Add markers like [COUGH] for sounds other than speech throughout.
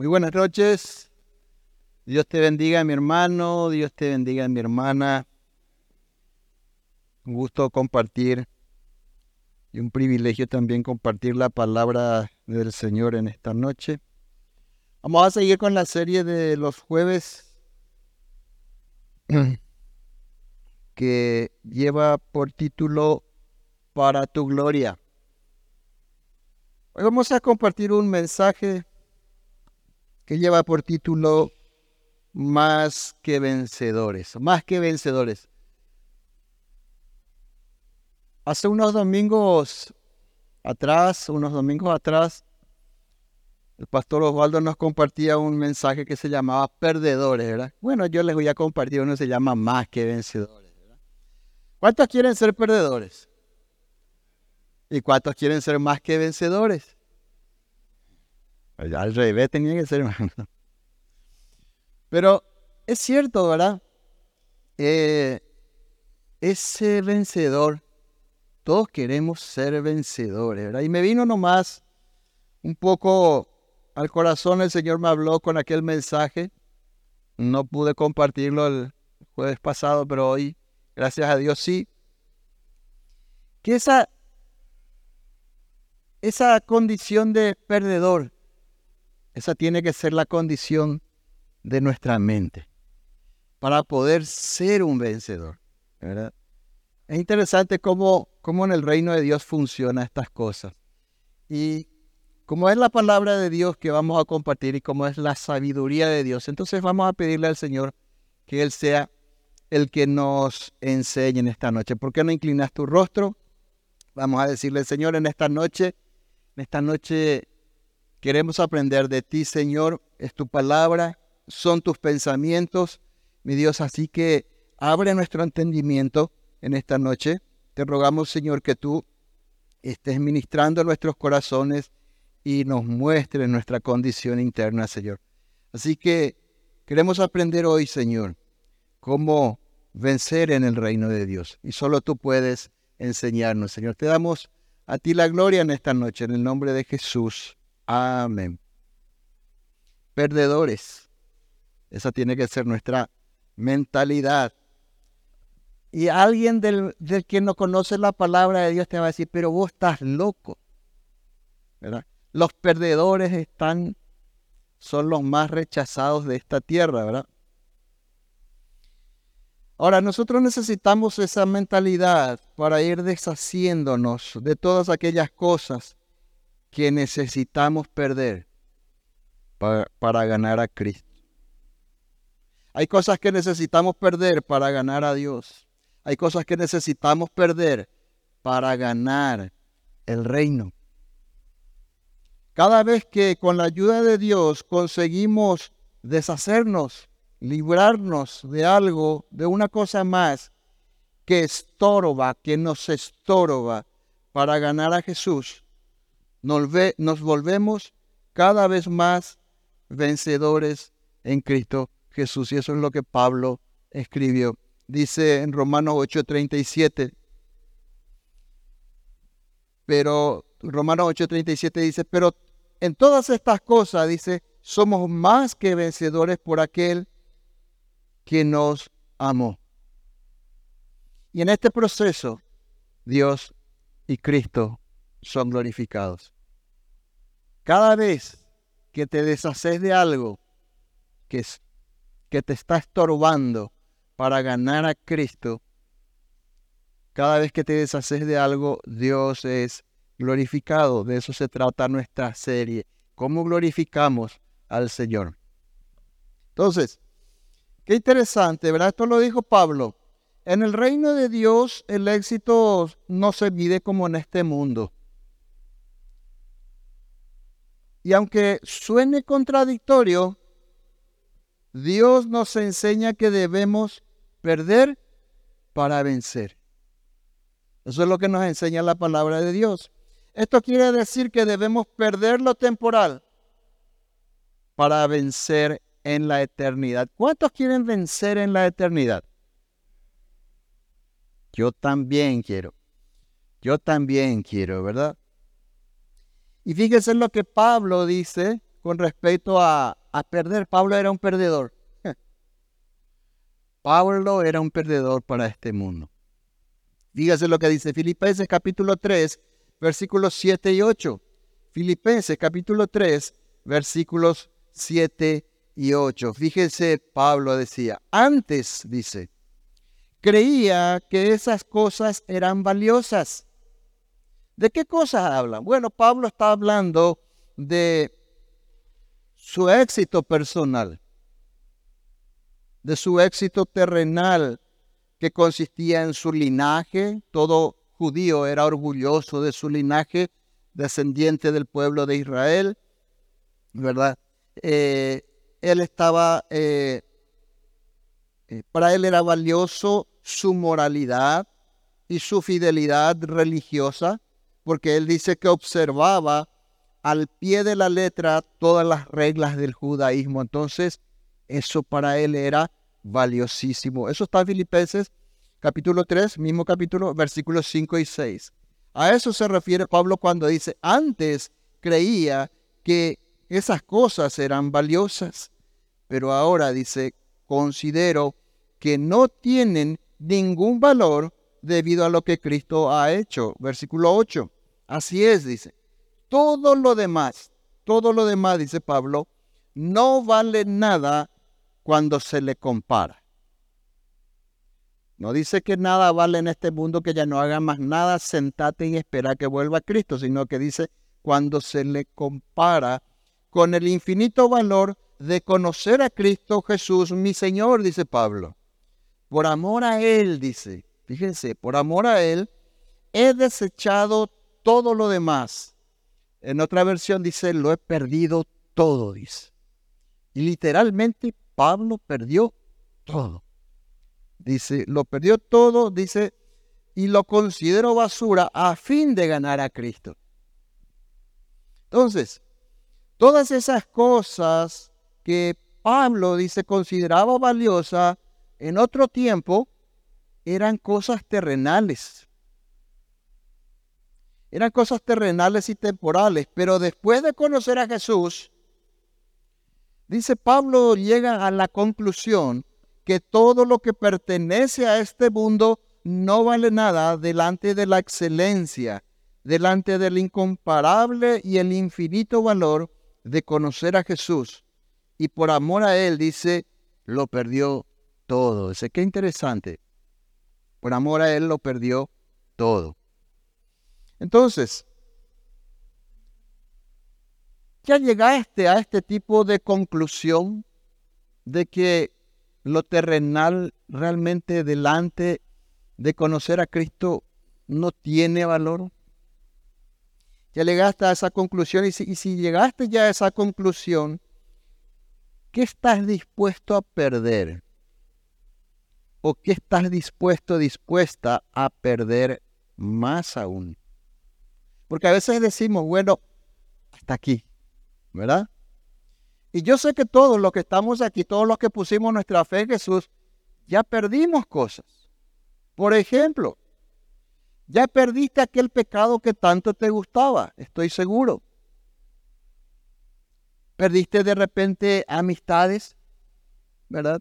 Muy buenas noches. Dios te bendiga, mi hermano. Dios te bendiga, mi hermana. Un gusto compartir y un privilegio también compartir la palabra del Señor en esta noche. Vamos a seguir con la serie de los jueves [CLEARS THROAT] que lleva por título Para tu gloria. Hoy vamos a compartir un mensaje que lleva por título Más que vencedores, más que vencedores. Hace unos domingos atrás, unos domingos atrás, el pastor Osvaldo nos compartía un mensaje que se llamaba Perdedores, ¿verdad? Bueno, yo les voy a compartir uno que se llama Más que vencedores. ¿Cuántos quieren ser perdedores? ¿Y cuántos quieren ser más que vencedores? Al revés tenía que ser, [LAUGHS] Pero es cierto, ¿verdad? Eh, ese vencedor, todos queremos ser vencedores, ¿verdad? Y me vino nomás un poco al corazón, el Señor me habló con aquel mensaje. No pude compartirlo el jueves pasado, pero hoy, gracias a Dios, sí. Que esa, esa condición de perdedor, esa tiene que ser la condición de nuestra mente para poder ser un vencedor. Es interesante cómo, cómo en el reino de Dios funcionan estas cosas. Y como es la palabra de Dios que vamos a compartir y como es la sabiduría de Dios, entonces vamos a pedirle al Señor que Él sea el que nos enseñe en esta noche. ¿Por qué no inclinas tu rostro? Vamos a decirle, Señor, en esta noche, en esta noche Queremos aprender de ti, Señor. Es tu palabra, son tus pensamientos, mi Dios. Así que abre nuestro entendimiento en esta noche. Te rogamos, Señor, que tú estés ministrando nuestros corazones y nos muestres nuestra condición interna, Señor. Así que queremos aprender hoy, Señor, cómo vencer en el reino de Dios. Y solo tú puedes enseñarnos, Señor. Te damos a ti la gloria en esta noche, en el nombre de Jesús. Amén. Perdedores. Esa tiene que ser nuestra mentalidad. Y alguien del, que no conoce la palabra de Dios te va a decir, pero vos estás loco. ¿verdad? Los perdedores están, son los más rechazados de esta tierra, ¿verdad? Ahora, nosotros necesitamos esa mentalidad para ir deshaciéndonos de todas aquellas cosas que necesitamos perder para, ganar a Cristo. Hay cosas que necesitamos perder para ganar a Dios. Hay cosas que necesitamos perder para ganar el reino. Cada vez que con la ayuda de Dios conseguimos deshacernos, librarnos de algo, de una cosa más que estorba, que nos estorba para ganar a Jesús, nos, volvemos cada vez más vencedores en Cristo Jesús. Y eso es lo que Pablo escribió. Dice en Romanos 8:37, pero Romanos 8:37 dice, pero en todas estas cosas, dice, somos más que vencedores por aquel que nos amó. Y en este proceso, Dios y Cristo son glorificados. Cada vez que te deshaces de algo que, que te está estorbando para ganar a Cristo, cada vez que te deshaces de algo, Dios es glorificado. De eso se trata nuestra serie. ¿Cómo glorificamos al Señor? Entonces, qué interesante, ¿verdad? Esto lo dijo Pablo. En el reino de Dios el éxito no se mide como en este mundo. Y aunque suene contradictorio, Dios nos enseña que debemos perder para vencer. Eso es lo que nos enseña la palabra de Dios. Esto quiere decir que debemos perder lo temporal para vencer en la eternidad. ¿Cuántos quieren vencer en la eternidad? Yo también quiero. Yo también quiero, ¿verdad? Y fíjense lo que Pablo dice con respecto a, a perder. Pablo era un perdedor. [LAUGHS] Pablo era un perdedor para este mundo. Dígase lo que dice Filipenses capítulo 3, versículos 7 y 8. Filipenses capítulo 3, versículos 7 y 8. Fíjese, Pablo decía, antes, dice, creía que esas cosas eran valiosas. ¿De qué cosas hablan? Bueno, Pablo está hablando de su éxito personal de su éxito terrenal que consistía en su linaje. Todo judío era orgulloso de su linaje, descendiente del pueblo de Israel, ¿verdad? Eh, él estaba, eh, eh, para él era valioso su moralidad y su fidelidad religiosa, porque él dice que observaba al pie de la letra todas las reglas del judaísmo. Entonces, eso para él era valiosísimo. Eso está en Filipenses capítulo 3, mismo capítulo, versículos 5 y 6. A eso se refiere Pablo cuando dice, antes creía que esas cosas eran valiosas, pero ahora dice, considero que no tienen ningún valor debido a lo que Cristo ha hecho. Versículo 8. Así es, dice. Todo lo demás, todo lo demás, dice Pablo, no vale nada cuando se le compara. No dice que nada vale en este mundo, que ya no haga más nada, sentate y espera que vuelva Cristo, sino que dice cuando se le compara con el infinito valor de conocer a Cristo Jesús, mi Señor, dice Pablo. Por amor a Él, dice, fíjense, por amor a Él, he desechado todo lo demás. En otra versión dice, lo he perdido todo, dice. Y literalmente Pablo perdió todo. Dice, lo perdió todo, dice, y lo considero basura a fin de ganar a Cristo. Entonces, todas esas cosas que Pablo dice consideraba valiosa en otro tiempo eran cosas terrenales. Eran cosas terrenales y temporales, pero después de conocer a Jesús, Dice Pablo llega a la conclusión que todo lo que pertenece a este mundo no vale nada delante de la excelencia, delante del incomparable y el infinito valor de conocer a Jesús. Y por amor a Él, dice, lo perdió todo. Dice, qué interesante. Por amor a Él lo perdió todo. Entonces, ¿Ya llegaste a este tipo de conclusión de que lo terrenal realmente delante de conocer a Cristo no tiene valor? Ya llegaste a esa conclusión y si, y si llegaste ya a esa conclusión, ¿qué estás dispuesto a perder? ¿O qué estás dispuesto, dispuesta a perder más aún? Porque a veces decimos, bueno, hasta aquí, ¿verdad? Y yo sé que todos los que estamos aquí, todos los que pusimos nuestra fe en Jesús, ya perdimos cosas. Por ejemplo, ya perdiste aquel pecado que tanto te gustaba, estoy seguro. Perdiste de repente amistades, ¿verdad?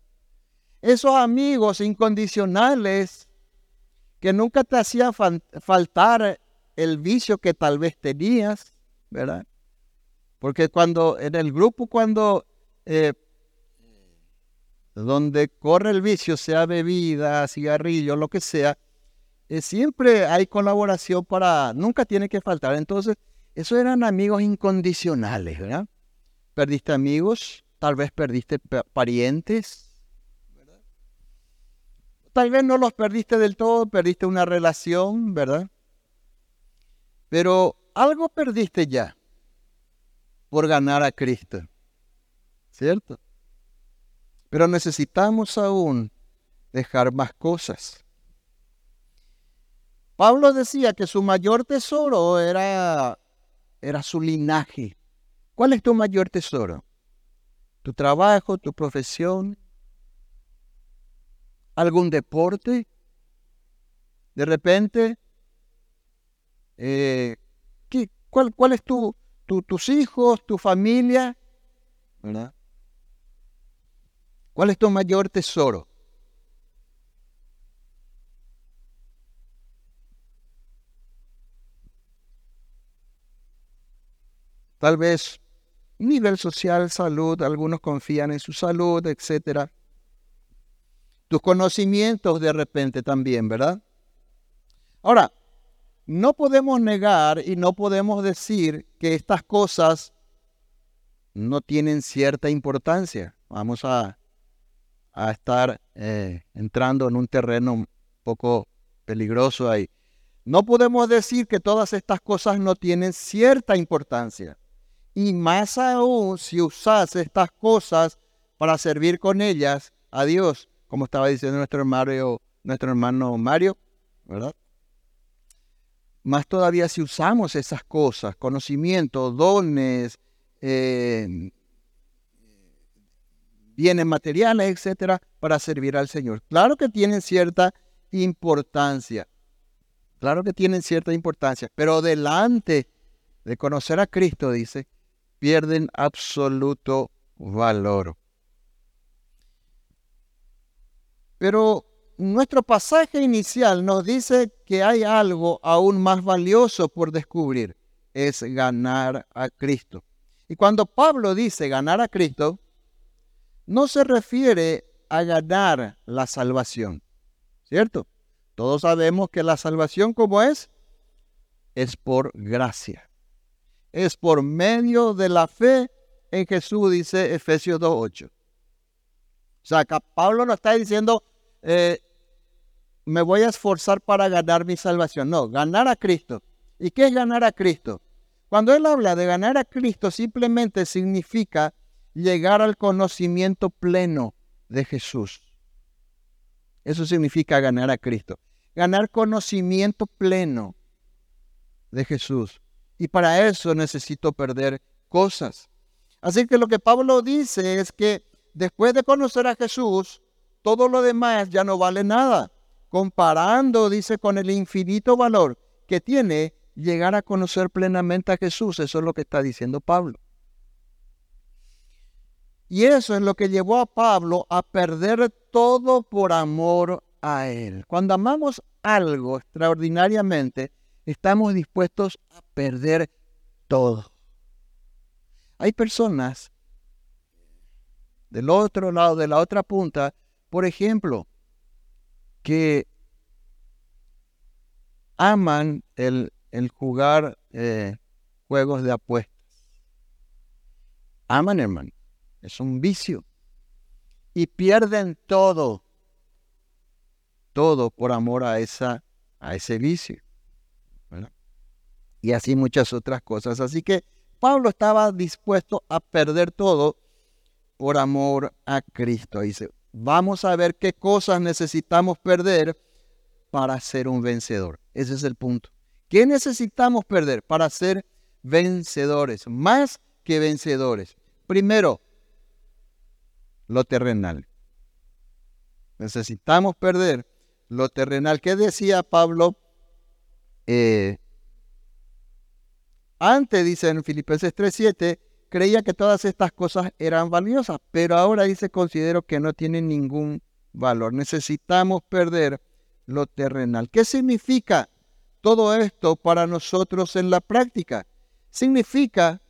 Esos amigos incondicionales que nunca te hacían faltar el vicio que tal vez tenías, ¿verdad? Porque cuando en el grupo, cuando eh, donde corre el vicio, sea bebida, cigarrillo, lo que sea, eh, siempre hay colaboración para, nunca tiene que faltar. Entonces, esos eran amigos incondicionales, ¿verdad? Perdiste amigos, tal vez perdiste parientes. Tal vez no los perdiste del todo, perdiste una relación, ¿verdad? Pero algo perdiste ya por ganar a Cristo. ¿Cierto? Pero necesitamos aún dejar más cosas. Pablo decía que su mayor tesoro era, era su linaje. ¿Cuál es tu mayor tesoro? ¿Tu trabajo, tu profesión? ¿Algún deporte? De repente, eh, ¿qué, cuál, ¿cuál es tu, tus hijos, tu familia. ¿Cuál es tu mayor tesoro? Tal vez nivel social, salud, algunos confían en su salud, etc. Tus conocimientos de repente también, ¿verdad? Ahora, no podemos negar y no podemos decir que estas cosas no tienen cierta importancia. Vamos a, a estar eh, entrando en un terreno un poco peligroso ahí. No podemos decir que todas estas cosas no tienen cierta importancia. Y más aún si usas estas cosas para servir con ellas a Dios, como estaba diciendo nuestro, hermano Mario, ¿verdad? Más todavía si usamos esas cosas, conocimientos, dones, eh, bienes materiales, etcétera, para servir al Señor. Claro que tienen cierta importancia. Claro que tienen cierta importancia, pero delante de conocer a Cristo, dice, pierden absoluto valor. Pero nuestro pasaje inicial nos dice que hay algo aún más valioso por descubrir, es ganar a Cristo. Y cuando Pablo dice ganar a Cristo, no se refiere a ganar la salvación, ¿cierto? Todos sabemos que la salvación como es, es por gracia. Es por medio de la fe en Jesús, dice Efesios 2.8. O sea, acá Pablo no está diciendo, eh, me voy a esforzar para ganar mi salvación. No, ganar a Cristo. ¿Y qué es ganar a Cristo? Cuando él habla de ganar a Cristo, simplemente significa llegar al conocimiento pleno de Jesús. Eso significa ganar a Cristo. Ganar conocimiento pleno de Jesús. Y para eso necesito perder cosas. Así que lo que Pablo dice es que después de conocer a Jesús, todo lo demás ya no vale nada comparando, dice, con el infinito valor que tiene llegar a conocer plenamente a Jesús. Eso es lo que está diciendo Pablo. Y eso es lo que llevó a Pablo a perder todo por amor a Él. Cuando amamos algo extraordinariamente, estamos dispuestos a perder todo. Hay personas del otro lado, de la otra punta, por ejemplo, que aman el, jugar eh, juegos de apuestas. Aman, hermano. Es un vicio. Y pierden todo. Todo por amor a, esa, a ese vicio. Y así muchas otras cosas. Así que Pablo estaba dispuesto a perder todo por amor a Cristo. Dice, vamos a ver qué cosas necesitamos perder para ser un vencedor. Ese es el punto. ¿Qué necesitamos perder para ser vencedores? Más que vencedores. Primero, lo terrenal. Necesitamos perder lo terrenal. ¿Qué decía Pablo? Eh, antes, dice en Filipenses 3.7, creía que todas estas cosas eran valiosas, pero ahora dice, considero que no tienen ningún valor. Necesitamos perder lo terrenal. ¿Qué significa todo esto para nosotros en la práctica? Significa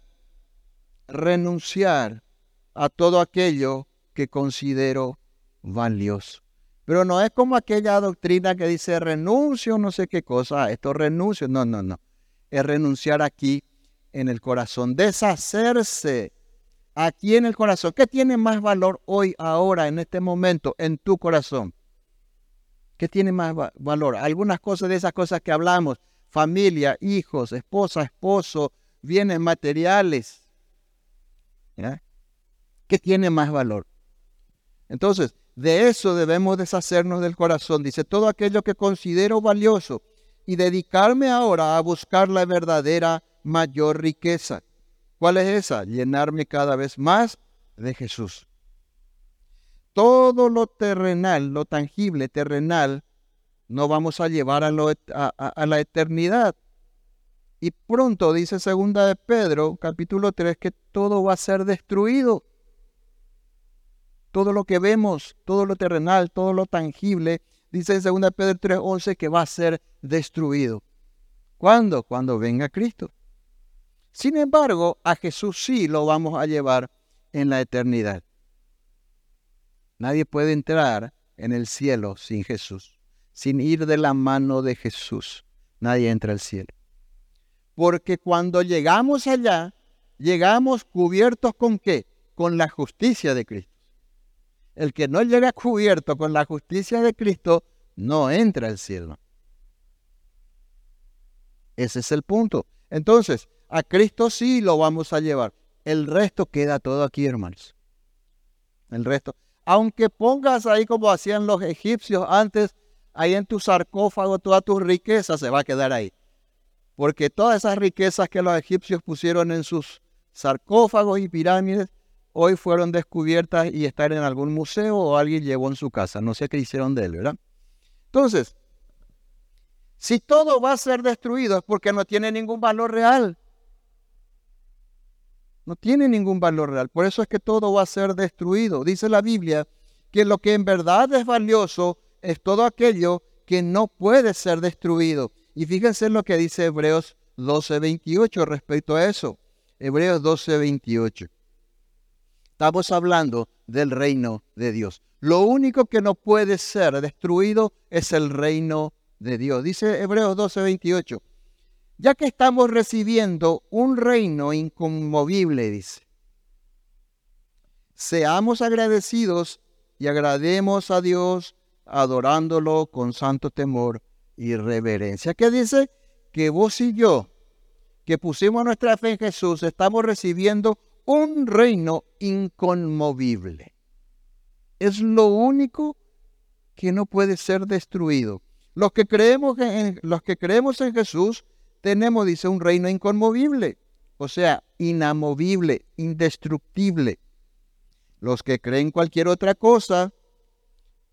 renunciar a todo aquello que considero valioso. Pero no es como aquella doctrina que dice renuncio, no sé qué cosa, esto renuncio. No, no, no. Es renunciar aquí en el corazón, deshacerse aquí en el corazón. ¿Qué tiene más valor hoy, ahora, en este momento, en tu corazón? ¿Qué tiene más valor? Algunas cosas de esas cosas que hablamos, familia, hijos, esposa, esposo, bienes materiales. ¿Qué tiene más valor? Entonces, de eso debemos deshacernos del corazón. Dice, todo aquello que considero valioso y dedicarme ahora a buscar la verdadera mayor riqueza. ¿Cuál es esa? Llenarme cada vez más de Jesús. Todo lo terrenal, lo tangible, terrenal, no vamos a llevar a, a, la eternidad. Y pronto dice segunda de Pedro, capítulo 3, que todo va a ser destruido. todo lo que vemos, todo lo terrenal, todo lo tangible, dice en 2 Pedro 3:11 que va a ser destruido. ¿Cuándo? Cuando venga Cristo. Sin embargo, a Jesús sí lo vamos a llevar en la eternidad. Nadie puede entrar en el cielo sin Jesús, sin ir de la mano de Jesús. Nadie entra al cielo. Porque cuando llegamos allá, llegamos cubiertos con qué? Con la justicia de Cristo. El que no llega cubierto con la justicia de Cristo no entra al cielo. Ese es el punto. Entonces, a Cristo sí lo vamos a llevar. El resto queda todo aquí, hermanos. El resto. Aunque pongas ahí como hacían los egipcios antes, ahí en tu sarcófago, toda tu riqueza se va a quedar ahí. Porque todas esas riquezas que los egipcios pusieron en sus sarcófagos y pirámides, hoy fueron descubiertas y están en algún museo o alguien llevó en su casa. No sé qué hicieron de él, ¿verdad? Entonces, si todo va a ser destruido es porque no tiene ningún valor real. No tiene ningún valor real. Por eso es que todo va a ser destruido. Dice la Biblia que lo que en verdad es valioso es todo aquello que no puede ser destruido. Y fíjense lo que dice Hebreos 12:28 respecto a eso. Hebreos 12:28. Estamos hablando del reino de Dios. Lo único que no puede ser destruido es el reino de Dios. Dice Hebreos 12:28 ya que estamos recibiendo un reino inconmovible, dice. Seamos agradecidos y agrademos a Dios adorándolo con santo temor y reverencia. ¿Qué dice? Que vos y yo, que pusimos nuestra fe en Jesús, estamos recibiendo un reino inconmovible. Es lo único que no puede ser destruido. Los que creemos en, los que creemos en Jesús tenemos, dice, un reino inconmovible, o sea, inamovible, indestructible. Los que creen cualquier otra cosa,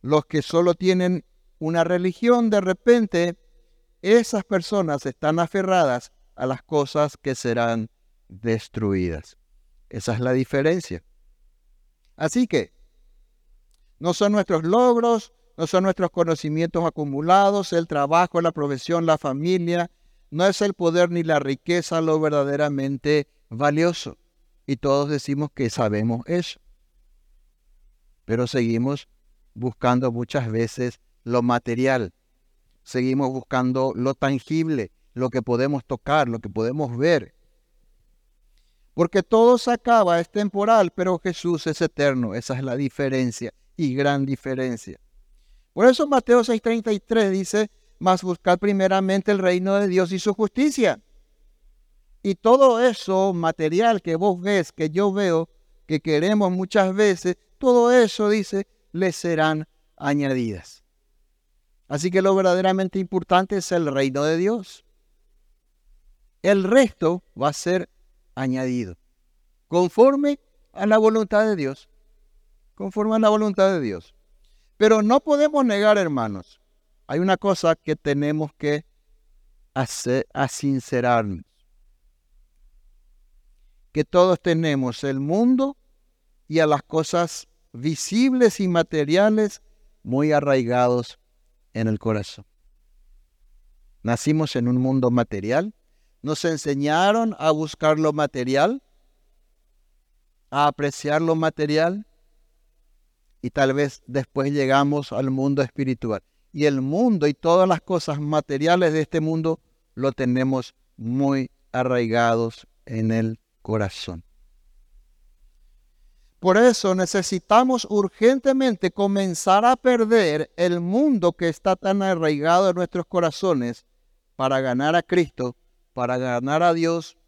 los que solo tienen una religión, de repente, esas personas están aferradas a las cosas que serán destruidas. Esa es la diferencia. Así que, no son nuestros logros, no son nuestros conocimientos acumulados, el trabajo, la profesión, la familia, no es el poder ni la riqueza lo verdaderamente valioso. Y todos decimos que sabemos eso. Pero seguimos buscando muchas veces lo material. Seguimos buscando lo tangible, lo que podemos tocar, lo que podemos ver. Porque todo se acaba, es temporal, pero Jesús es eterno. Esa es la diferencia y gran diferencia. Por eso Mateo 6:33 dice, mas buscar primeramente el reino de Dios y su justicia. Y todo eso material que vos ves, que yo veo, que queremos muchas veces, todo eso, dice, le serán añadidas. Así que lo verdaderamente importante es el reino de Dios. El resto va a ser añadido, conforme a la voluntad de Dios, conforme a la voluntad de Dios. Pero no podemos negar, hermanos, hay una cosa que tenemos que hacer, a sincerarnos. Que todos tenemos el mundo y a las cosas visibles y materiales muy arraigados en el corazón. Nacimos en un mundo material, nos enseñaron a buscar lo material, a apreciar lo material y tal vez después llegamos al mundo espiritual y el mundo y todas las cosas materiales de este mundo lo tenemos muy arraigados en el corazón. Por eso necesitamos urgentemente comenzar a perder el mundo que está tan arraigado en nuestros corazones para ganar a Cristo, para ganar a Dios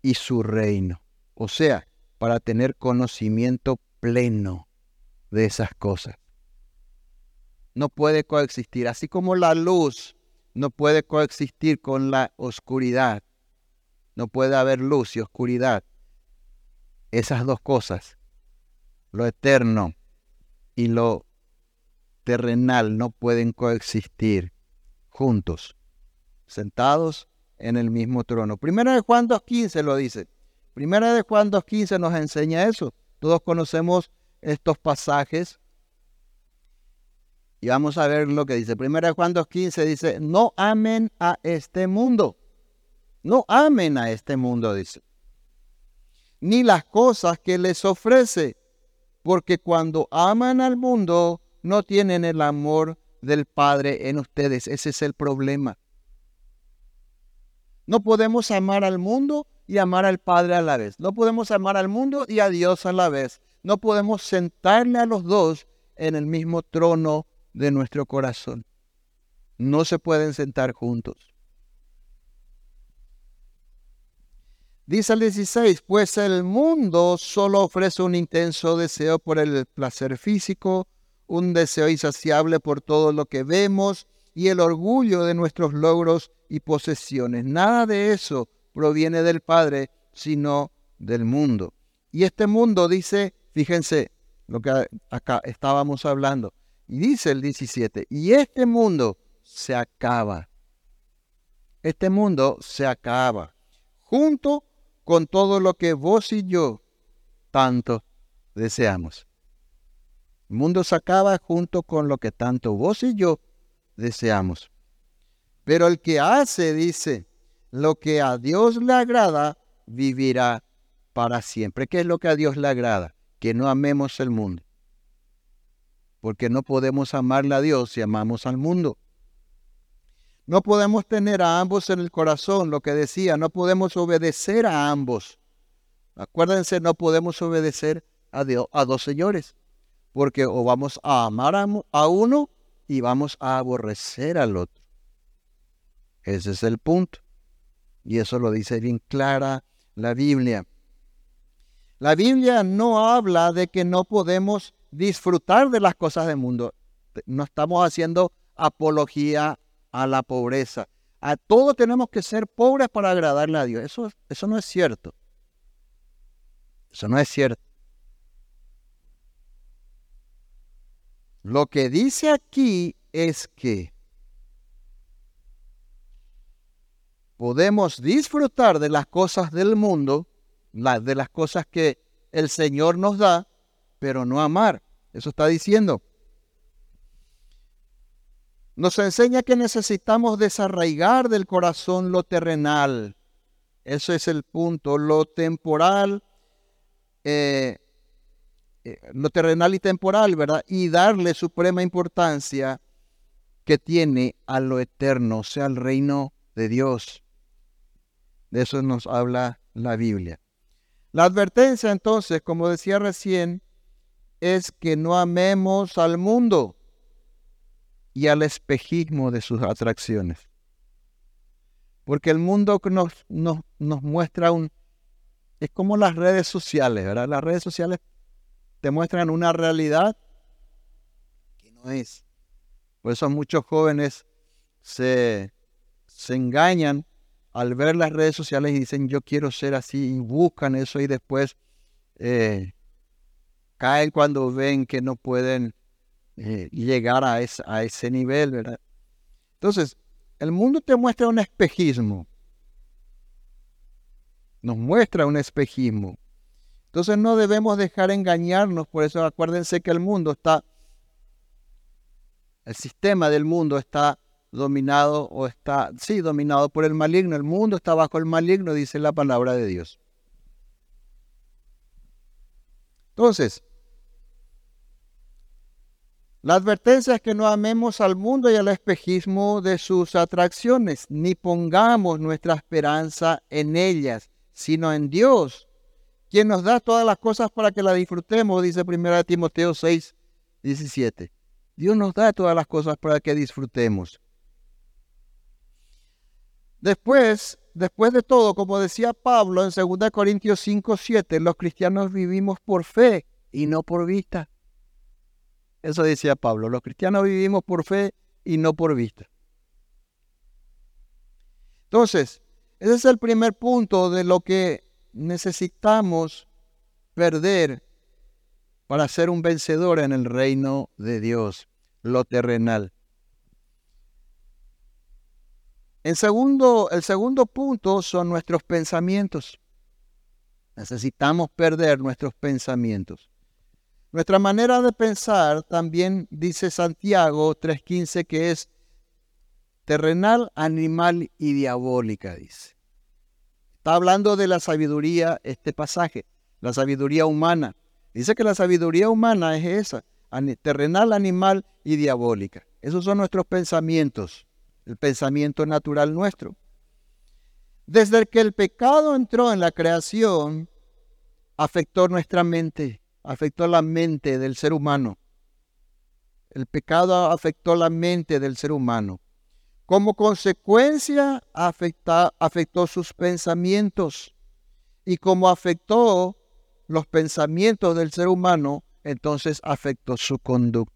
y su reino. O sea, para tener conocimiento pleno de esas cosas no puede coexistir. Así como la luz no puede coexistir con la oscuridad. No puede haber luz y oscuridad. Esas dos cosas, lo eterno y lo terrenal, no pueden coexistir juntos, sentados en el mismo trono. Primera de Juan 2.15 lo dice. Primera de Juan 2.15 nos enseña eso. Todos conocemos estos pasajes y vamos a ver lo que dice. Primera Juan 2.15 dice, no amen a este mundo. No amen a este mundo, dice. Ni las cosas que les ofrece, porque cuando aman al mundo, no tienen el amor del Padre en ustedes. Ese es el problema. No podemos amar al mundo y amar al Padre a la vez. No podemos amar al mundo y a Dios a la vez. No podemos sentarle a los dos en el mismo trono de nuestro corazón. No se pueden sentar juntos. Dice el 16, pues el mundo solo ofrece un intenso deseo por el placer físico, un deseo insaciable por todo lo que vemos y el orgullo de nuestros logros y posesiones. Nada de eso proviene del Padre, sino del mundo. Y este mundo dice, fíjense lo que acá estábamos hablando, y dice el 17, y este mundo se acaba. Este mundo se acaba, junto con todo lo que vos y yo tanto deseamos. El mundo se acaba junto con lo que tanto vos y yo deseamos. Pero el que hace, dice, lo que a Dios le agrada, vivirá para siempre. ¿Qué es lo que a Dios le agrada? Que no amemos el mundo porque no podemos amarle a Dios si amamos al mundo. No podemos tener a ambos en el corazón, lo que decía, no podemos obedecer a ambos. Acuérdense, no podemos obedecer a, Dios, a dos señores, porque o vamos a amar a, uno y vamos a aborrecer al otro. Ese es el punto. Y eso lo dice bien clara la Biblia. La Biblia no habla de que no podemos disfrutar de las cosas del mundo. No estamos haciendo apología a la pobreza. A todos tenemos que ser pobres para agradarle a Dios. Eso, eso no es cierto. Eso no es cierto. Lo que dice aquí es que podemos disfrutar de las cosas del mundo, de las cosas que el Señor nos da, pero no amar. Eso está diciendo. Nos enseña que necesitamos desarraigar del corazón lo terrenal. Eso es el punto. Lo temporal, eh, eh, lo terrenal y temporal, ¿verdad? Y darle suprema importancia que tiene a lo eterno, o sea, al reino de Dios. De eso nos habla la Biblia. La advertencia entonces, como decía recién, es que no amemos al mundo y al espejismo de sus atracciones. Porque el mundo nos, nos, nos muestra un... Es como las redes sociales, ¿verdad? Las redes sociales te muestran una realidad que no es. Por eso muchos jóvenes se, se engañan al ver las redes sociales y dicen yo quiero ser así y buscan eso y después eh, caen cuando ven que no pueden eh, llegar a, a ese nivel, ¿verdad? Entonces, el mundo te muestra un espejismo. Nos muestra un espejismo. Entonces no debemos dejar engañarnos, por eso acuérdense que el mundo está, el sistema del mundo está dominado o está, sí, dominado por el maligno. El mundo está bajo el maligno, dice la palabra de Dios. Entonces, la advertencia es que no amemos al mundo y al espejismo de sus atracciones, ni pongamos nuestra esperanza en ellas, sino en Dios, quien nos da todas las cosas para que las disfrutemos, dice 1 Timoteo 6, 17. Dios nos da todas las cosas para que disfrutemos. Después, después de todo, como decía Pablo en 2 Corintios 5, 7, los cristianos vivimos por fe y no por vista. Eso decía Pablo, los cristianos vivimos por fe y no por vista. Entonces, ese es el primer punto de lo que necesitamos perder para ser un vencedor en el reino de Dios, lo terrenal. En segundo, el segundo punto son nuestros pensamientos. Necesitamos perder nuestros pensamientos. Nuestra manera de pensar también dice Santiago 3.15 que es terrenal, animal y diabólica, dice. Está hablando de la sabiduría, este pasaje, la sabiduría humana. Dice que la sabiduría humana es esa, terrenal, animal y diabólica. Esos son nuestros pensamientos, el pensamiento natural nuestro. Desde que el pecado entró en la creación, afectó nuestra mente, afectó la mente del ser humano. El pecado afectó la mente del ser humano. Como consecuencia, afectó sus pensamientos. Y como afectó los pensamientos del ser humano, entonces afectó su conducta.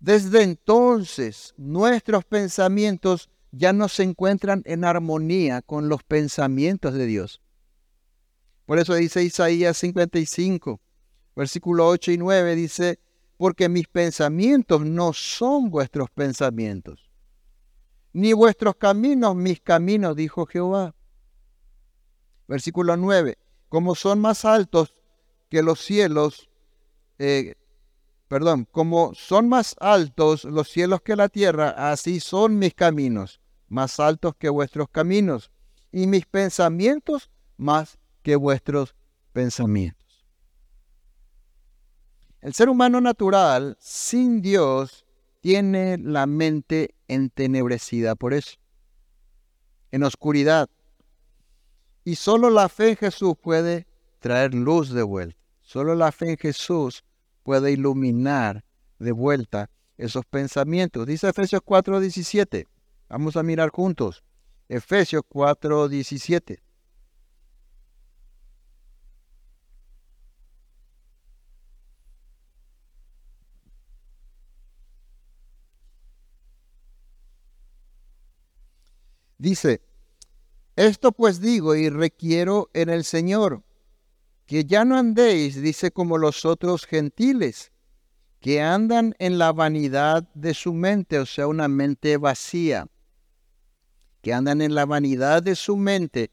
Desde entonces, nuestros pensamientos ya no se encuentran en armonía con los pensamientos de Dios. Por eso dice Isaías 55, versículo 8 y 9, dice, porque mis pensamientos no son vuestros pensamientos, ni vuestros caminos mis caminos, dijo Jehová. Versículo 9, como son más altos que los cielos, eh, perdón, como son más altos los cielos que la tierra, así son mis caminos, más altos que vuestros caminos, y mis pensamientos más que vuestros pensamientos. El ser humano natural, sin Dios, tiene la mente entenebrecida por eso, en oscuridad. Y solo la fe en Jesús puede traer luz de vuelta. Solo la fe en Jesús puede iluminar de vuelta esos pensamientos. Dice Efesios 4:17. Vamos a mirar juntos. Efesios 4:17. Dice, esto pues digo y requiero en el Señor, que ya no andéis, dice, como los otros gentiles, que andan en la vanidad de su mente, o sea, una mente vacía, que andan en la vanidad de su mente.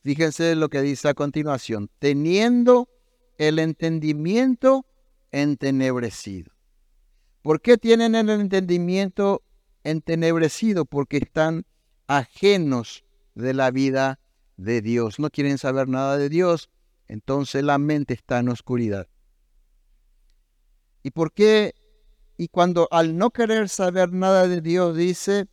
Fíjense lo que dice a continuación, teniendo el entendimiento entenebrecido. ¿Por qué tienen el entendimiento entenebrecido? Porque están ajenos de la vida de Dios. No quieren saber nada de Dios, entonces la mente está en oscuridad. ¿Y por qué? Y cuando al no querer saber nada de Dios dice,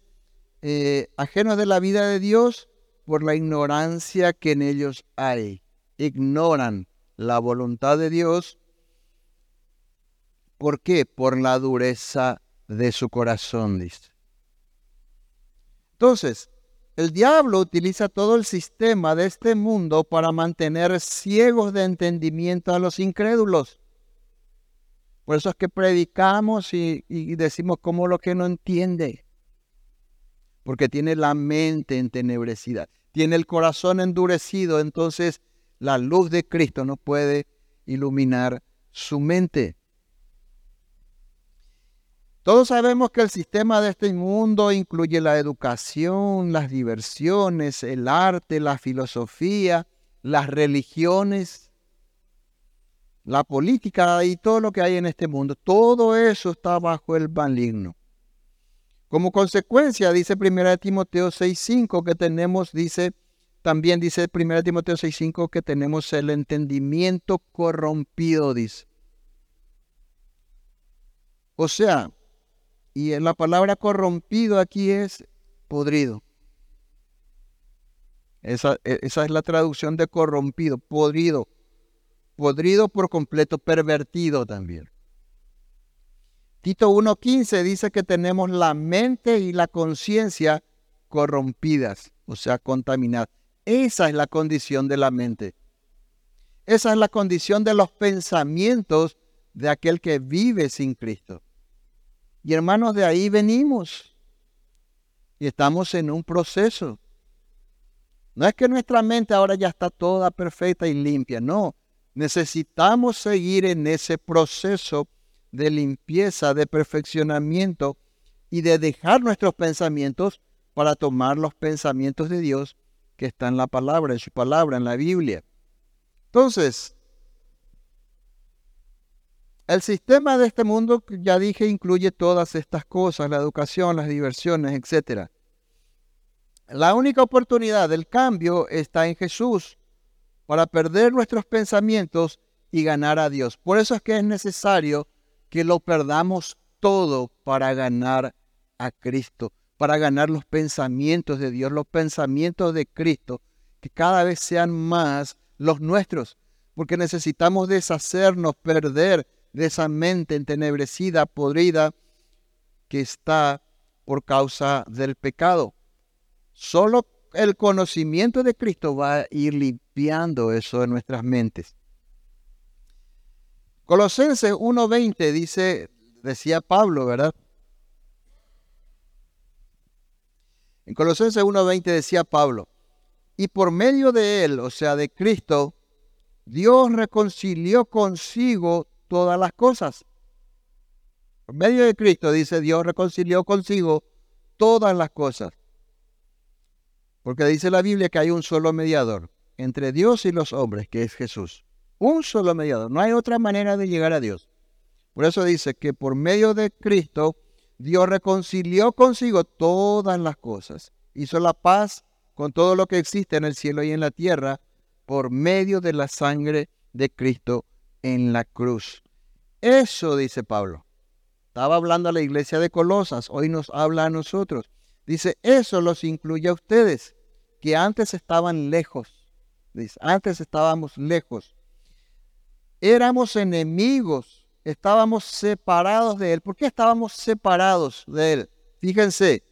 eh, ajenos de la vida de Dios por la ignorancia que en ellos hay. Ignoran la voluntad de Dios. ¿Por qué? Por la dureza de su corazón, dice. Entonces, el diablo utiliza todo el sistema de este mundo para mantener ciegos de entendimiento a los incrédulos. Por eso es que predicamos y, decimos como lo que no entiende. Porque tiene la mente entenebrecida, tiene el corazón endurecido, entonces la luz de Cristo no puede iluminar su mente. Todos sabemos que el sistema de este mundo incluye la educación, las diversiones, el arte, la filosofía, las religiones, la política y todo lo que hay en este mundo. Todo eso está bajo el maligno. Como consecuencia, dice 1 Timoteo 6.5 que tenemos, dice, también dice 1 Timoteo 6.5 que tenemos el entendimiento corrompido, dice. O sea, y la palabra corrompido aquí es podrido. Esa, e, esa, es la traducción de corrompido, podrido. Podrido por completo, pervertido también. Tito 1.15 dice que tenemos la mente y la conciencia corrompidas, o sea, contaminadas. Esa es la condición de la mente. Esa es la condición de los pensamientos de aquel que vive sin Cristo. Y hermanos, de ahí venimos. Y estamos en un proceso. No es que nuestra mente ahora ya está toda perfecta y limpia, no. Necesitamos seguir en ese proceso de limpieza, de perfeccionamiento y de dejar nuestros pensamientos para tomar los pensamientos de Dios que están en la palabra, en su palabra, en la Biblia. Entonces, el sistema de este mundo, ya dije, incluye todas estas cosas, la educación, las diversiones, etc. La única oportunidad del cambio está en Jesús para perder nuestros pensamientos y ganar a Dios. Por eso es que es necesario que lo perdamos todo para ganar a Cristo, para ganar los pensamientos de Dios, los pensamientos de Cristo, que cada vez sean más los nuestros, porque necesitamos deshacernos, perder de esa mente entenebrecida, podrida, que está por causa del pecado. Solo el conocimiento de Cristo va a ir limpiando eso de nuestras mentes. Colosenses 1.20 dice, decía Pablo, ¿verdad? En Colosenses 1.20 decía Pablo, y por medio de él, o sea, de Cristo, Dios reconcilió consigo todas las cosas. Por medio de Cristo, dice Dios, reconcilió consigo todas las cosas. Porque dice la Biblia que hay un solo mediador entre Dios y los hombres, que es Jesús. Un solo mediador. No hay otra manera de llegar a Dios. Por eso dice que por medio de Cristo, Dios reconcilió consigo todas las cosas. Hizo la paz con todo lo que existe en el cielo y en la tierra por medio de la sangre de Cristo en la cruz. Eso dice Pablo. Estaba hablando a la iglesia de Colosas, hoy nos habla a nosotros. Dice, eso los incluye a ustedes, que antes estaban lejos. Dice, antes estábamos lejos. Éramos enemigos, estábamos separados de Él. ¿Por qué estábamos separados de Él? Fíjense,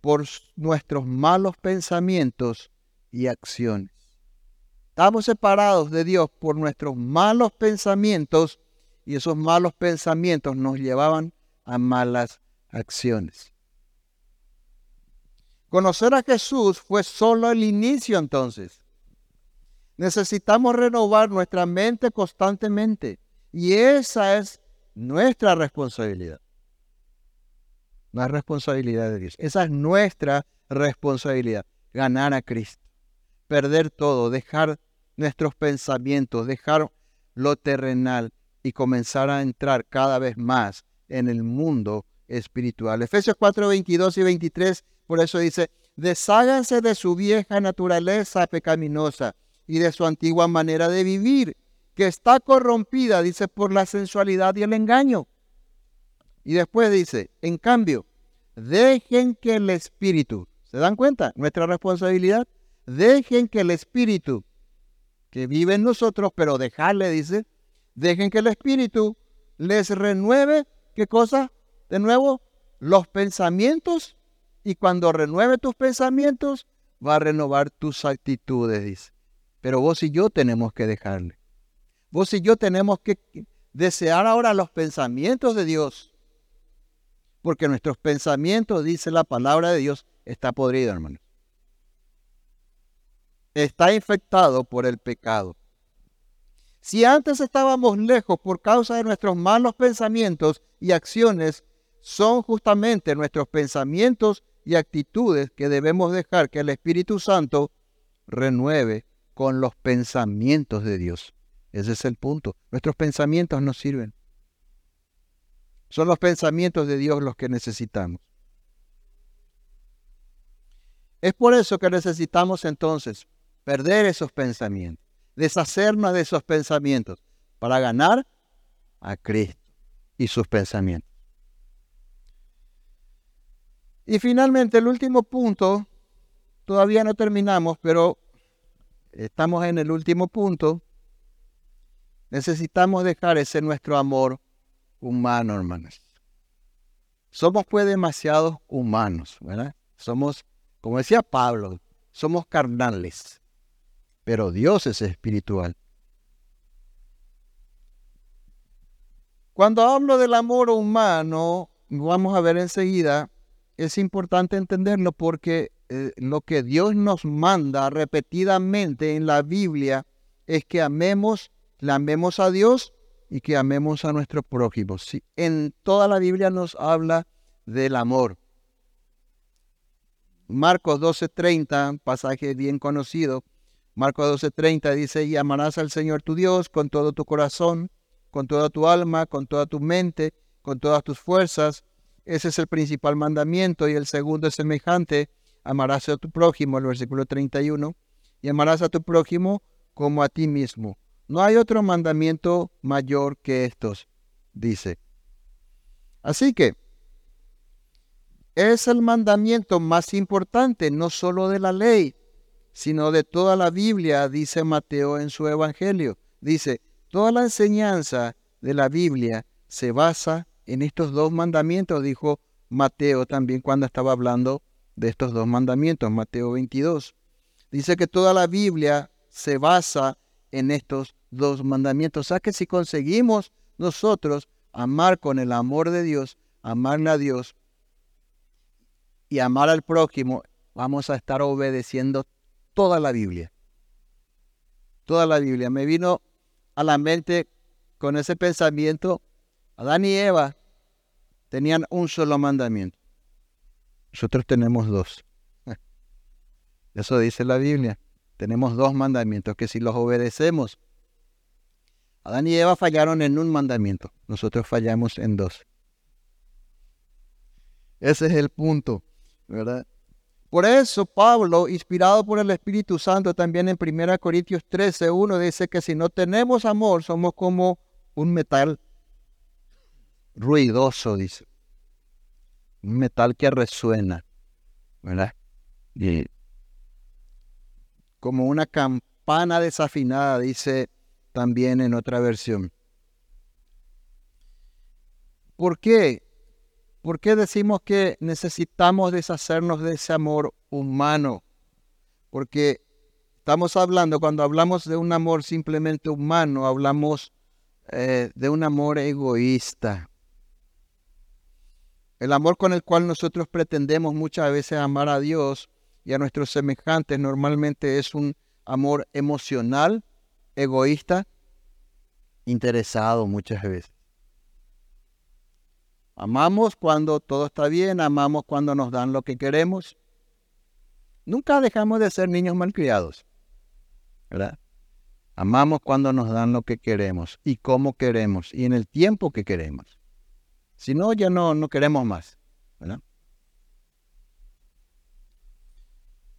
por nuestros malos pensamientos y acciones. Estamos separados de Dios por nuestros malos pensamientos y esos malos pensamientos nos llevaban a malas acciones. Conocer a Jesús fue solo el inicio entonces. Necesitamos renovar nuestra mente constantemente y esa es nuestra responsabilidad. No es responsabilidad de Dios. Esa es nuestra responsabilidad. Ganar a Cristo. Perder todo. Dejar nuestros pensamientos. Dejar lo terrenal y comenzar a entrar cada vez más en el mundo espiritual. Efesios 4, 22 y 23, por eso dice, desháganse de su vieja naturaleza pecaminosa y de su antigua manera de vivir, que está corrompida, dice, por la sensualidad y el engaño. Y después dice, en cambio, dejen que el Espíritu, ¿se dan cuenta? Nuestra responsabilidad, dejen que el Espíritu que vive en nosotros, pero dejarle, dice, Dejen que el Espíritu les renueve, ¿qué cosa? De nuevo, los pensamientos. Y cuando renueve tus pensamientos, va a renovar tus actitudes, dice. Pero vos y yo tenemos que dejarle. Vos y yo tenemos que desear ahora los pensamientos de Dios. Porque nuestros pensamientos, dice la palabra de Dios, está podrido, hermano. Está infectado por el pecado. Si antes estábamos lejos por causa de nuestros malos pensamientos y acciones, son justamente nuestros pensamientos y actitudes que debemos dejar que el Espíritu Santo renueve con los pensamientos de Dios. Ese es el punto. Nuestros pensamientos nos sirven. Son los pensamientos de Dios los que necesitamos. Es por eso que necesitamos entonces perder esos pensamientos deshacernos de esos pensamientos para ganar a Cristo y sus pensamientos. Y finalmente el último punto, todavía no terminamos, pero estamos en el último punto. Necesitamos dejar ese nuestro amor humano, hermanos. Somos pues demasiados humanos, ¿verdad? Somos, como decía Pablo, somos carnales pero Dios es espiritual. Cuando hablo del amor humano, vamos a ver enseguida, es importante entenderlo porque eh, lo que Dios nos manda repetidamente en la Biblia es que amemos, le amemos a Dios y que amemos a nuestro prójimo. en toda la Biblia nos habla del amor. Marcos 12:30, pasaje bien conocido, Marcos 12:30 dice, y amarás al Señor tu Dios con todo tu corazón, con toda tu alma, con toda tu mente, con todas tus fuerzas. Ese es el principal mandamiento y el segundo es semejante, amarás a tu prójimo, el versículo 31, y amarás a tu prójimo como a ti mismo. No hay otro mandamiento mayor que estos, dice. Así que es el mandamiento más importante, no solo de la ley, sino de toda la Biblia, dice Mateo en su Evangelio. Dice, toda la enseñanza de la Biblia se basa en estos dos mandamientos, dijo Mateo también cuando estaba hablando de estos dos mandamientos, Mateo 22. Dice que toda la Biblia se basa en estos dos mandamientos. O sea que si conseguimos nosotros amar con el amor de Dios, amarle a Dios, y amar al prójimo, vamos a estar obedeciendo toda la Biblia. Toda la Biblia. Me vino a la mente con ese pensamiento, Adán y Eva tenían un solo mandamiento. Nosotros tenemos dos. [LAUGHS] Eso dice la Biblia. Tenemos dos mandamientos que si los obedecemos, Adán y Eva fallaron en un mandamiento, nosotros fallamos en dos. Ese es el punto. ¿verdad? Por eso Pablo, inspirado por el Espíritu Santo, también en 1 Corintios 13, 1 dice que si no tenemos amor, somos como un metal ruidoso, dice. Un metal que resuena, ¿verdad? Y como una campana desafinada, dice también en otra versión. ¿Por qué? ¿Por qué decimos que necesitamos deshacernos de ese amor humano? Porque estamos hablando, cuando hablamos de un amor simplemente humano, hablamos eh, de un amor egoísta. El amor con el cual nosotros pretendemos muchas veces amar a Dios y a nuestros semejantes normalmente es un amor emocional, egoísta, interesado muchas veces. Amamos cuando todo está bien, amamos cuando nos dan lo que queremos. Nunca dejamos de ser niños malcriados, ¿verdad? Amamos cuando nos dan lo que queremos y cómo queremos y en el tiempo que queremos. Si no, ya no, no queremos más, ¿verdad?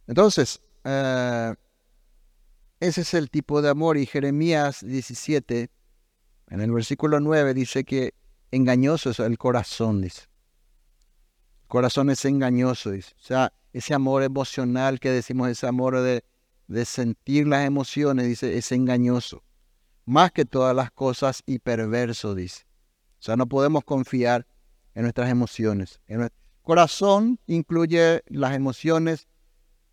Entonces, eh, ese es el tipo de amor y Jeremías 17, en el versículo 9, dice que engañoso es el corazón, dice. El corazón es engañoso, dice. O sea, ese amor emocional que decimos, ese amor de, de sentir las emociones, dice, es engañoso. Más que todas las cosas y perverso, dice. O sea, no podemos confiar en nuestras emociones. El corazón incluye las emociones,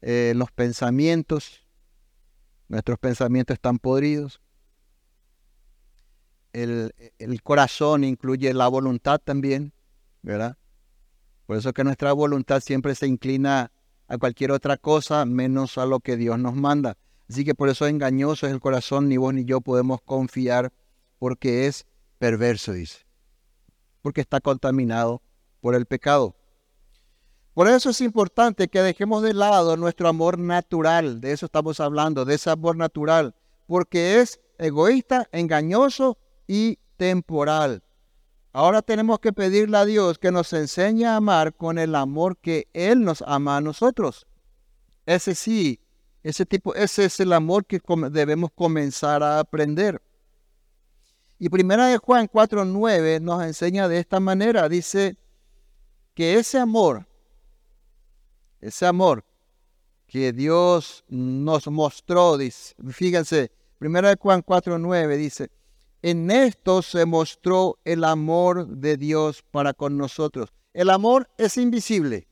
eh, los pensamientos. Nuestros pensamientos están podridos el, corazón incluye la voluntad también, ¿verdad? Por eso que nuestra voluntad siempre se inclina a cualquier otra cosa menos a lo que Dios nos manda. Así que por eso engañoso es el corazón, ni vos ni yo podemos confiar porque es perverso, dice. Porque está contaminado por el pecado. Por eso es importante que dejemos de lado nuestro amor natural, de eso estamos hablando, de ese amor natural, porque es egoísta, engañoso y temporal. Ahora tenemos que pedirle a Dios que nos enseñe a amar con el amor que Él nos ama a nosotros. Ese sí, ese tipo, ese es el amor que debemos comenzar a aprender. Y primera de Juan 4:9 nos enseña de esta manera, dice que ese amor, ese amor que Dios nos mostró, dice, fíjense, primera de Juan 4:9 dice, en esto se mostró el amor de Dios para con nosotros. El amor es invisible,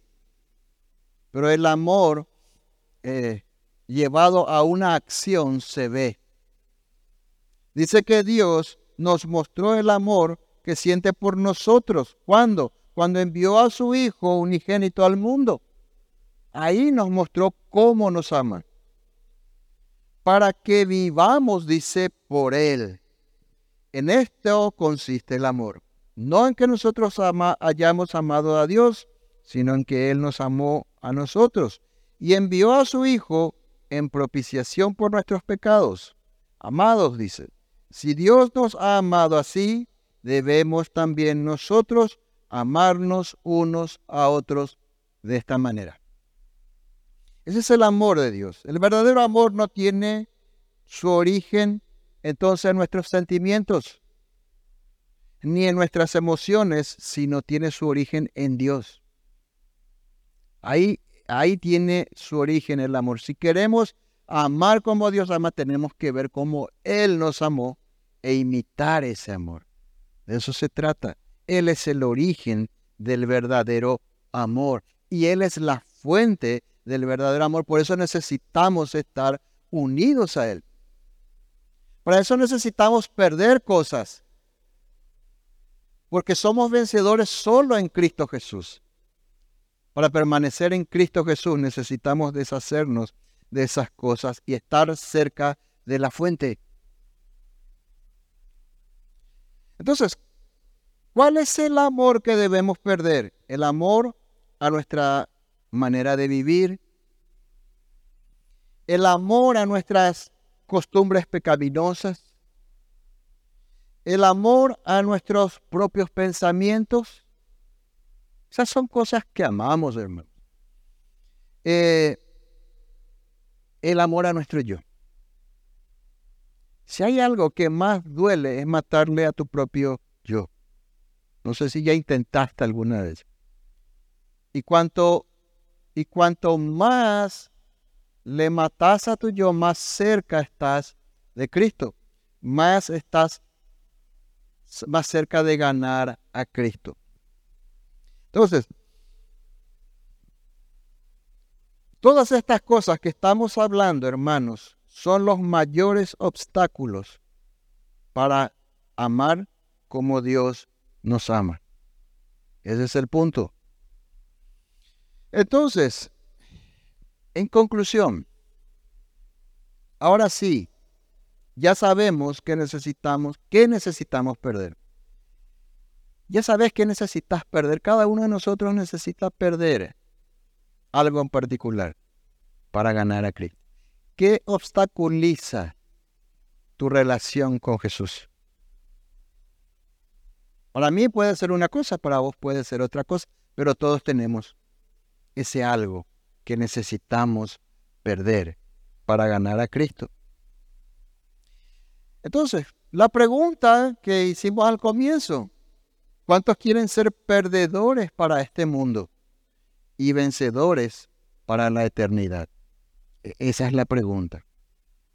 pero el amor eh, llevado a una acción se ve. Dice que Dios nos mostró el amor que siente por nosotros. ¿Cuándo? Cuando envió a su Hijo unigénito al mundo. Ahí nos mostró cómo nos ama. Para que vivamos, dice, por Él. En esto consiste el amor. No en que nosotros hayamos amado a Dios, sino en que Él nos amó a nosotros y envió a su Hijo en propiciación por nuestros pecados. Amados, dice, si Dios nos ha amado así, debemos también nosotros amarnos unos a otros de esta manera. Ese es el amor de Dios. El verdadero amor no tiene su origen entonces en nuestros sentimientos, ni en nuestras emociones, sino tiene su origen en Dios. Ahí, ahí tiene su origen el amor. Si queremos amar como Dios ama, tenemos que ver cómo Él nos amó e imitar ese amor. De eso se trata. Él es el origen del verdadero amor y Él es la fuente del verdadero amor. Por eso necesitamos estar unidos a Él. Para eso necesitamos perder cosas. Porque somos vencedores solo en Cristo Jesús. Para permanecer en Cristo Jesús necesitamos deshacernos de esas cosas y estar cerca de la fuente. Entonces, ¿cuál es el amor que debemos perder? El amor a nuestra manera de vivir, el amor a nuestras costumbres pecaminosas, el amor a nuestros propios pensamientos. Esas son cosas que amamos, hermano. Eh, el amor a nuestro yo. Si hay algo que más duele es matarle a tu propio yo. No sé si ya intentaste alguna vez. Y cuanto y cuanto más le matas a tu yo, más cerca estás de Cristo, más estás más cerca de ganar a Cristo. Entonces, todas estas cosas que estamos hablando, hermanos, son los mayores obstáculos para amar como Dios nos ama. Ese es el punto. Entonces, en conclusión, ahora sí, ya sabemos que necesitamos, qué necesitamos perder. Ya sabes qué necesitas perder. Cada uno de nosotros necesita perder algo en particular para ganar a Cristo. ¿Qué obstaculiza tu relación con Jesús? Para mí puede ser una cosa, para vos puede ser otra cosa, pero todos tenemos ese algo que necesitamos perder para ganar a Cristo. Entonces, la pregunta que hicimos al comienzo, ¿cuántos quieren ser perdedores para este mundo y vencedores para la eternidad? E-, esa es la pregunta.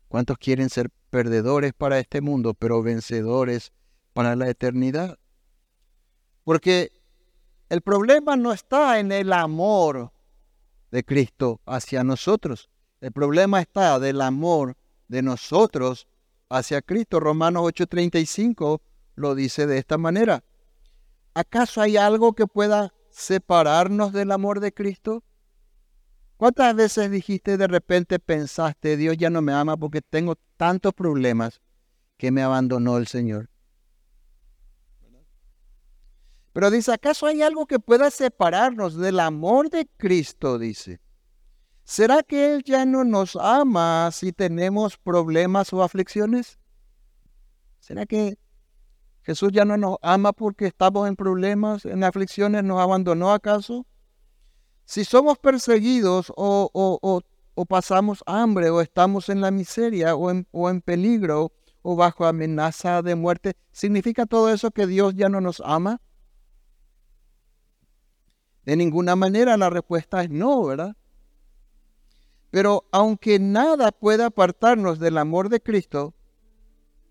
¿Cuántos quieren ser perdedores para este mundo, pero vencedores para la eternidad? Porque el problema no está en el amor de Cristo hacia nosotros. El problema está del amor de nosotros hacia Cristo. Romanos 8:35 lo dice de esta manera. ¿Acaso hay algo que pueda separarnos del amor de Cristo? ¿Cuántas veces dijiste de repente pensaste, Dios ya no me ama porque tengo tantos problemas que me abandonó el Señor? Pero dice, ¿acaso hay algo que pueda separarnos del amor de Cristo? Dice. ¿Será que Él ya no nos ama si tenemos problemas o aflicciones? ¿Será que Jesús ya no nos ama porque estamos en problemas, en aflicciones, nos abandonó acaso? Si somos perseguidos o, pasamos hambre o estamos en la miseria o en, o en peligro o bajo amenaza de muerte, ¿significa todo eso que Dios ya no nos ama? De ninguna manera la respuesta es no, ¿verdad? Pero aunque nada pueda apartarnos del amor de Cristo,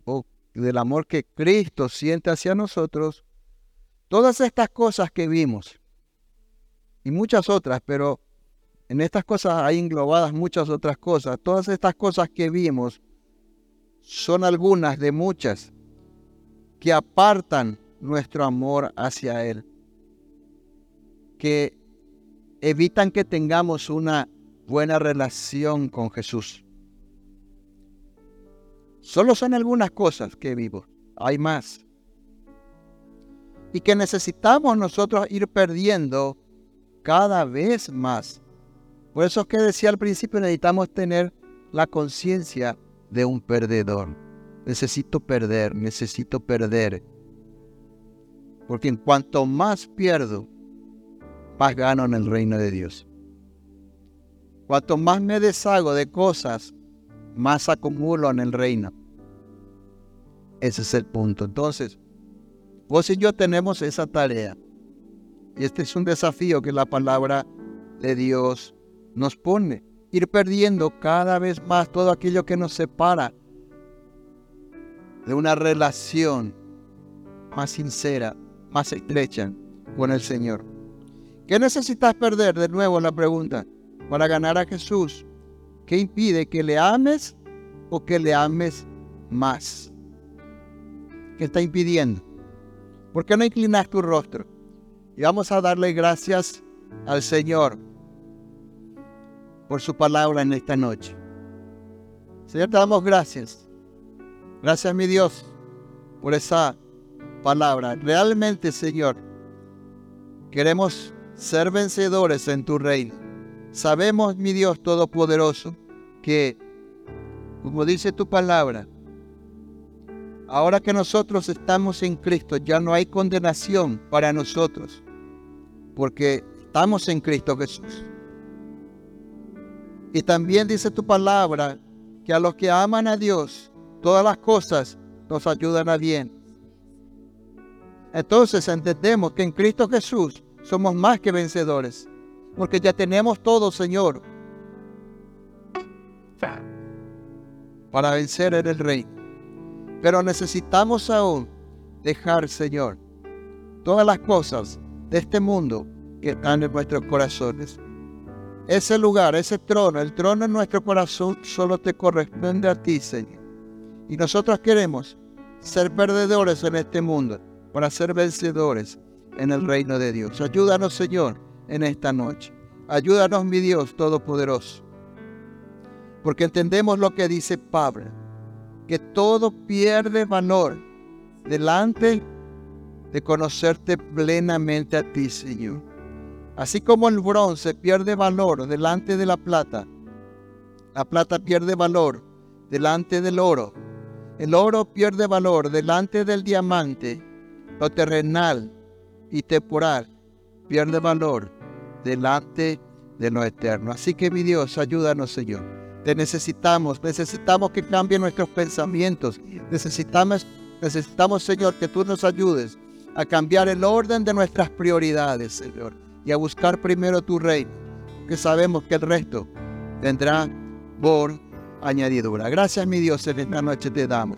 o del amor que Cristo siente hacia nosotros, todas estas cosas que vimos, y muchas otras, pero en estas cosas hay englobadas muchas otras cosas, todas estas cosas que vimos son algunas de muchas que apartan nuestro amor hacia Él que evitan que tengamos una buena relación con Jesús. Solo son algunas cosas que vivo, hay más. Y que necesitamos nosotros ir perdiendo cada vez más. Por eso es que decía al principio, necesitamos tener la conciencia de un perdedor. Necesito perder, necesito perder. Porque en cuanto más pierdo, más gano en el reino de Dios. Cuanto más me deshago de cosas, más acumulo en el reino. Ese es el punto. Entonces, vos y yo tenemos esa tarea. Y este es un desafío que la palabra de Dios nos pone. Ir perdiendo cada vez más todo aquello que nos separa de una relación más sincera, más estrecha con el Señor. ¿Qué necesitas perder? De nuevo la pregunta. Para ganar a Jesús. ¿Qué impide que le ames o que le ames más? ¿Qué está impidiendo? ¿Por qué no inclinas tu rostro? Y vamos a darle gracias al Señor por su palabra en esta noche. Señor, te damos gracias. Gracias, mi Dios, por esa palabra. Realmente, Señor, queremos ser vencedores en tu reino. Sabemos, mi Dios Todopoderoso, que, como dice tu palabra, ahora que nosotros estamos en Cristo, ya no hay condenación para nosotros, porque estamos en Cristo Jesús. Y también dice tu palabra que a los que aman a Dios, todas las cosas nos ayudan a bien. Entonces entendemos que en Cristo Jesús somos más que vencedores, porque ya tenemos todo, Señor, para vencer en el Rey. Pero necesitamos aún dejar, Señor, todas las cosas de este mundo que están en nuestros corazones. Ese lugar, ese trono, el trono en nuestro corazón solo te corresponde a ti, Señor. Y nosotros queremos ser perdedores en este mundo para ser vencedores en el reino de Dios. Ayúdanos, Señor, en esta noche. Ayúdanos, mi Dios Todopoderoso. Porque entendemos lo que dice Pablo, que todo pierde valor delante de conocerte plenamente a ti, Señor. Así como el bronce pierde valor delante de la plata, la plata pierde valor delante del oro, el oro pierde valor delante del diamante, lo terrenal y temporal pierde valor delante de lo eterno. Así que mi Dios, ayúdanos Señor. Te necesitamos, necesitamos que cambien nuestros pensamientos, necesitamos, necesitamos Señor que tú nos ayudes a cambiar el orden de nuestras prioridades, Señor y a buscar primero tu reino, que sabemos que el resto vendrá por añadidura. Gracias mi Dios, en esta noche te damos.